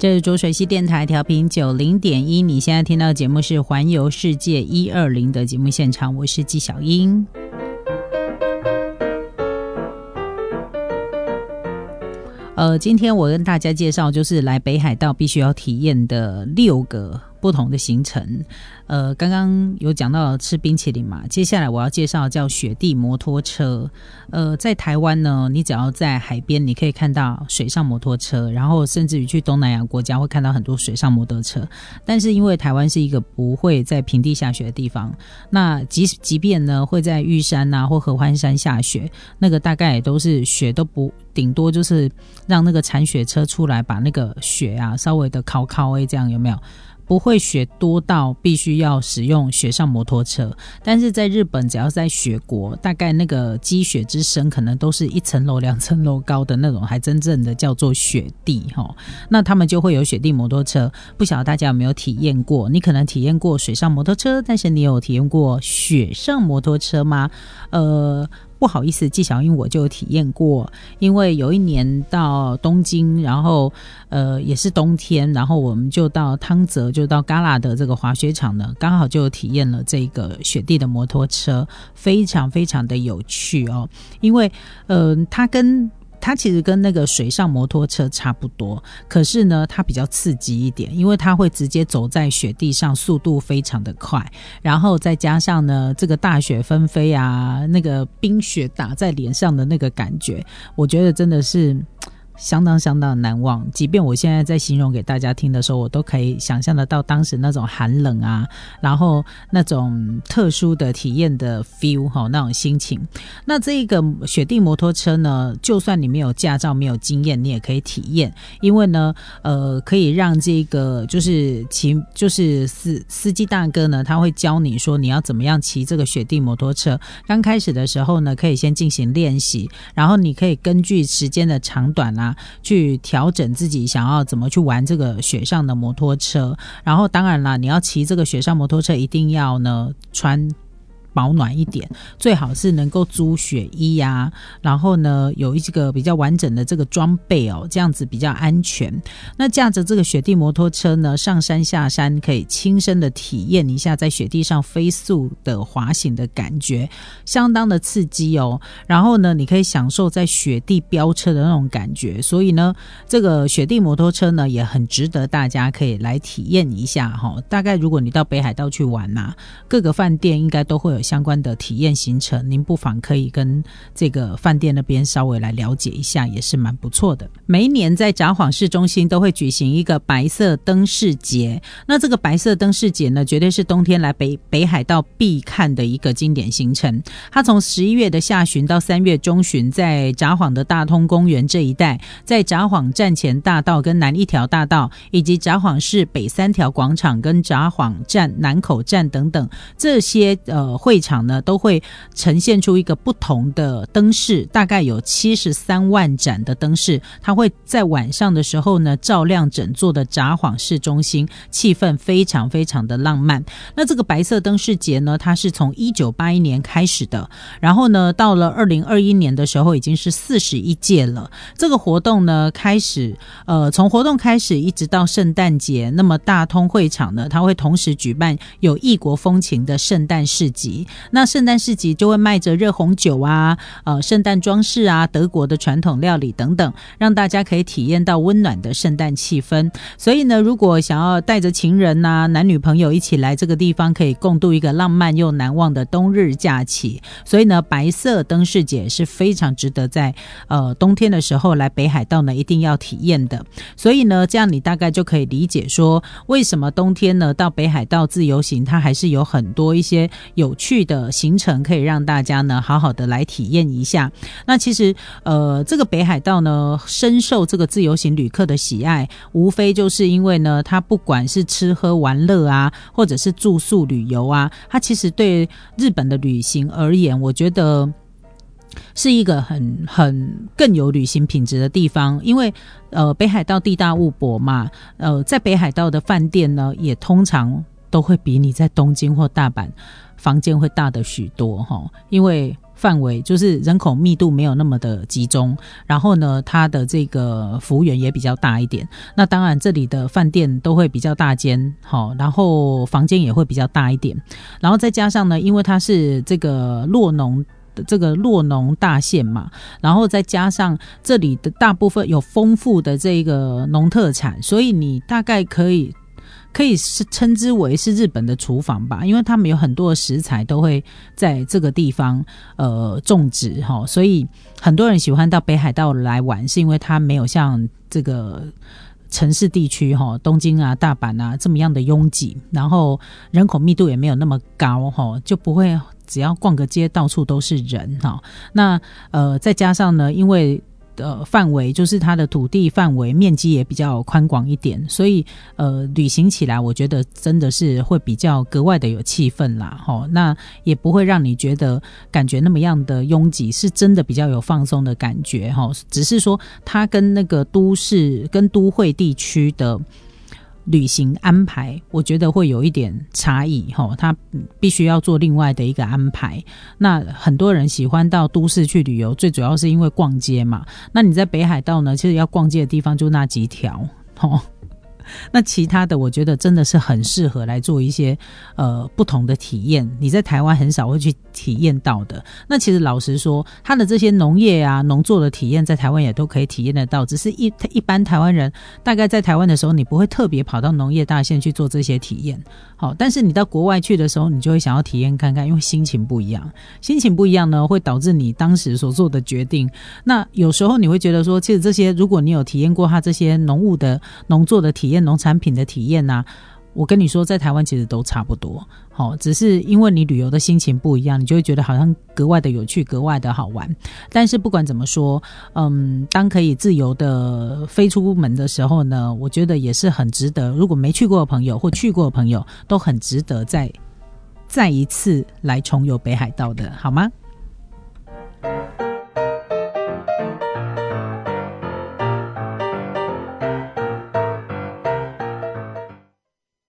这是浊水溪电台调频九零点一，你现在听到的节目是《环游世界一二零》的节目现场，我是纪晓英。呃，今天我跟大家介绍，就是来北海道必须要体验的六个不同的行程。呃，刚刚有讲到吃冰淇淋嘛，接下来我要介绍叫雪地摩托车。呃，在台湾呢，你只要在海边，你可以看到水上摩托车，然后甚至于去东南亚国家会看到很多水上摩托车。但是因为台湾是一个不会在平地下雪的地方，那即即便呢会在玉山呐或合欢山下雪，那个大概也都是雪都不顶多就是让那个铲雪车出来把那个雪啊稍微的烤烤诶，这样有没有？不会雪多到必须要使用雪上摩托车，但是在日本，只要在雪国，大概那个积雪之深，可能都是一层楼、两层楼高的那种，还真正的叫做雪地哈。那他们就会有雪地摩托车，不晓得大家有没有体验过？你可能体验过水上摩托车，但是你有体验过雪上摩托车吗？呃。不好意思，纪晓英我就体验过，因为有一年到东京，然后呃也是冬天，然后我们就到汤泽，就到嘎拉的这个滑雪场呢，刚好就体验了这个雪地的摩托车，非常非常的有趣哦，因为呃它跟它其实跟那个水上摩托车差不多，可是呢，它比较刺激一点，因为它会直接走在雪地上，速度非常的快，然后再加上呢，这个大雪纷飞啊，那个冰雪打在脸上的那个感觉，我觉得真的是。相当相当难忘，即便我现在在形容给大家听的时候，我都可以想象得到当时那种寒冷啊，然后那种特殊的体验的 feel 哈，那种心情。那这个雪地摩托车呢，就算你没有驾照、没有经验，你也可以体验，因为呢，呃，可以让这个就是骑就是司司机大哥呢，他会教你说你要怎么样骑这个雪地摩托车。刚开始的时候呢，可以先进行练习，然后你可以根据时间的长短啊。去调整自己想要怎么去玩这个雪上的摩托车，然后当然了，你要骑这个雪上摩托车，一定要呢穿。保暖一点，最好是能够租雪衣呀，然后呢，有一个比较完整的这个装备哦，这样子比较安全。那驾着这个雪地摩托车呢，上山下山，可以亲身的体验一下在雪地上飞速的滑行的感觉，相当的刺激哦。然后呢，你可以享受在雪地飙车的那种感觉。所以呢，这个雪地摩托车呢，也很值得大家可以来体验一下哈。大概如果你到北海道去玩呐，各个饭店应该都会有。相关的体验行程，您不妨可以跟这个饭店那边稍微来了解一下，也是蛮不错的。每一年在札幌市中心都会举行一个白色灯饰节，那这个白色灯饰节呢，绝对是冬天来北北海道必看的一个经典行程。它从十一月的下旬到三月中旬，在札幌的大通公园这一带，在札幌站前大道跟南一条大道，以及札幌市北三条广场跟札幌站南口站等等这些呃会。会场呢都会呈现出一个不同的灯饰，大概有七十三万盏的灯饰，它会在晚上的时候呢照亮整座的札幌市中心，气氛非常非常的浪漫。那这个白色灯饰节呢，它是从一九八一年开始的，然后呢到了二零二一年的时候已经是四十一届了。这个活动呢开始，呃，从活动开始一直到圣诞节，那么大通会场呢，它会同时举办有异国风情的圣诞市集。那圣诞市集就会卖着热红酒啊，呃，圣诞装饰啊，德国的传统料理等等，让大家可以体验到温暖的圣诞气氛。所以呢，如果想要带着情人呐、男女朋友一起来这个地方，可以共度一个浪漫又难忘的冬日假期。所以呢，白色灯饰节是非常值得在呃冬天的时候来北海道呢一定要体验的。所以呢，这样你大概就可以理解说，为什么冬天呢到北海道自由行，它还是有很多一些有趣。去的行程可以让大家呢好好的来体验一下。那其实呃，这个北海道呢深受这个自由行旅客的喜爱，无非就是因为呢，它不管是吃喝玩乐啊，或者是住宿旅游啊，它其实对日本的旅行而言，我觉得是一个很很更有旅行品质的地方。因为呃，北海道地大物博嘛，呃，在北海道的饭店呢，也通常。都会比你在东京或大阪房间会大的许多哈，因为。范围就是人口密度没有那么的集中，然后呢，它的这个服务员也比较大一点。那当然，这里的饭店都会比较大间，好，然后房间也会比较大一点。然后再加上呢，因为它是这个洛农这个洛农大县嘛，然后再加上这里的大部分有丰富的这个农特产，所以你大概可以。可以是称之为是日本的厨房吧，因为他们有很多的食材都会在这个地方呃种植哈，所以很多人喜欢到北海道来玩，是因为它没有像这个城市地区哈，东京啊、大阪啊这么样的拥挤，然后人口密度也没有那么高哈，就不会只要逛个街到处都是人哈。那呃再加上呢，因为呃范围就是它的土地范围面积也比较宽广一点，所以呃旅行起来我觉得真的是会比较格外的有气氛啦，哈，那也不会让你觉得感觉那么样的拥挤，是真的比较有放松的感觉哈，只是说它跟那个都市跟都会地区的。旅行安排，我觉得会有一点差异哈，他必须要做另外的一个安排。那很多人喜欢到都市去旅游，最主要是因为逛街嘛。那你在北海道呢？其实要逛街的地方就那几条，哦。那其他的，我觉得真的是很适合来做一些呃不同的体验。你在台湾很少会去体验到的。那其实老实说，它的这些农业啊、农作的体验，在台湾也都可以体验得到。只是一一般台湾人大概在台湾的时候，你不会特别跑到农业大县去做这些体验。好，但是你到国外去的时候，你就会想要体验看看，因为心情不一样。心情不一样呢，会导致你当时所做的决定。那有时候你会觉得说，其实这些，如果你有体验过它这些农务的农作的体验。农产品的体验呐，我跟你说，在台湾其实都差不多，好，只是因为你旅游的心情不一样，你就会觉得好像格外的有趣，格外的好玩。但是不管怎么说，嗯，当可以自由的飞出门的时候呢，我觉得也是很值得。如果没去过的朋友或去过的朋友，都很值得再再一次来重游北海道的，好吗？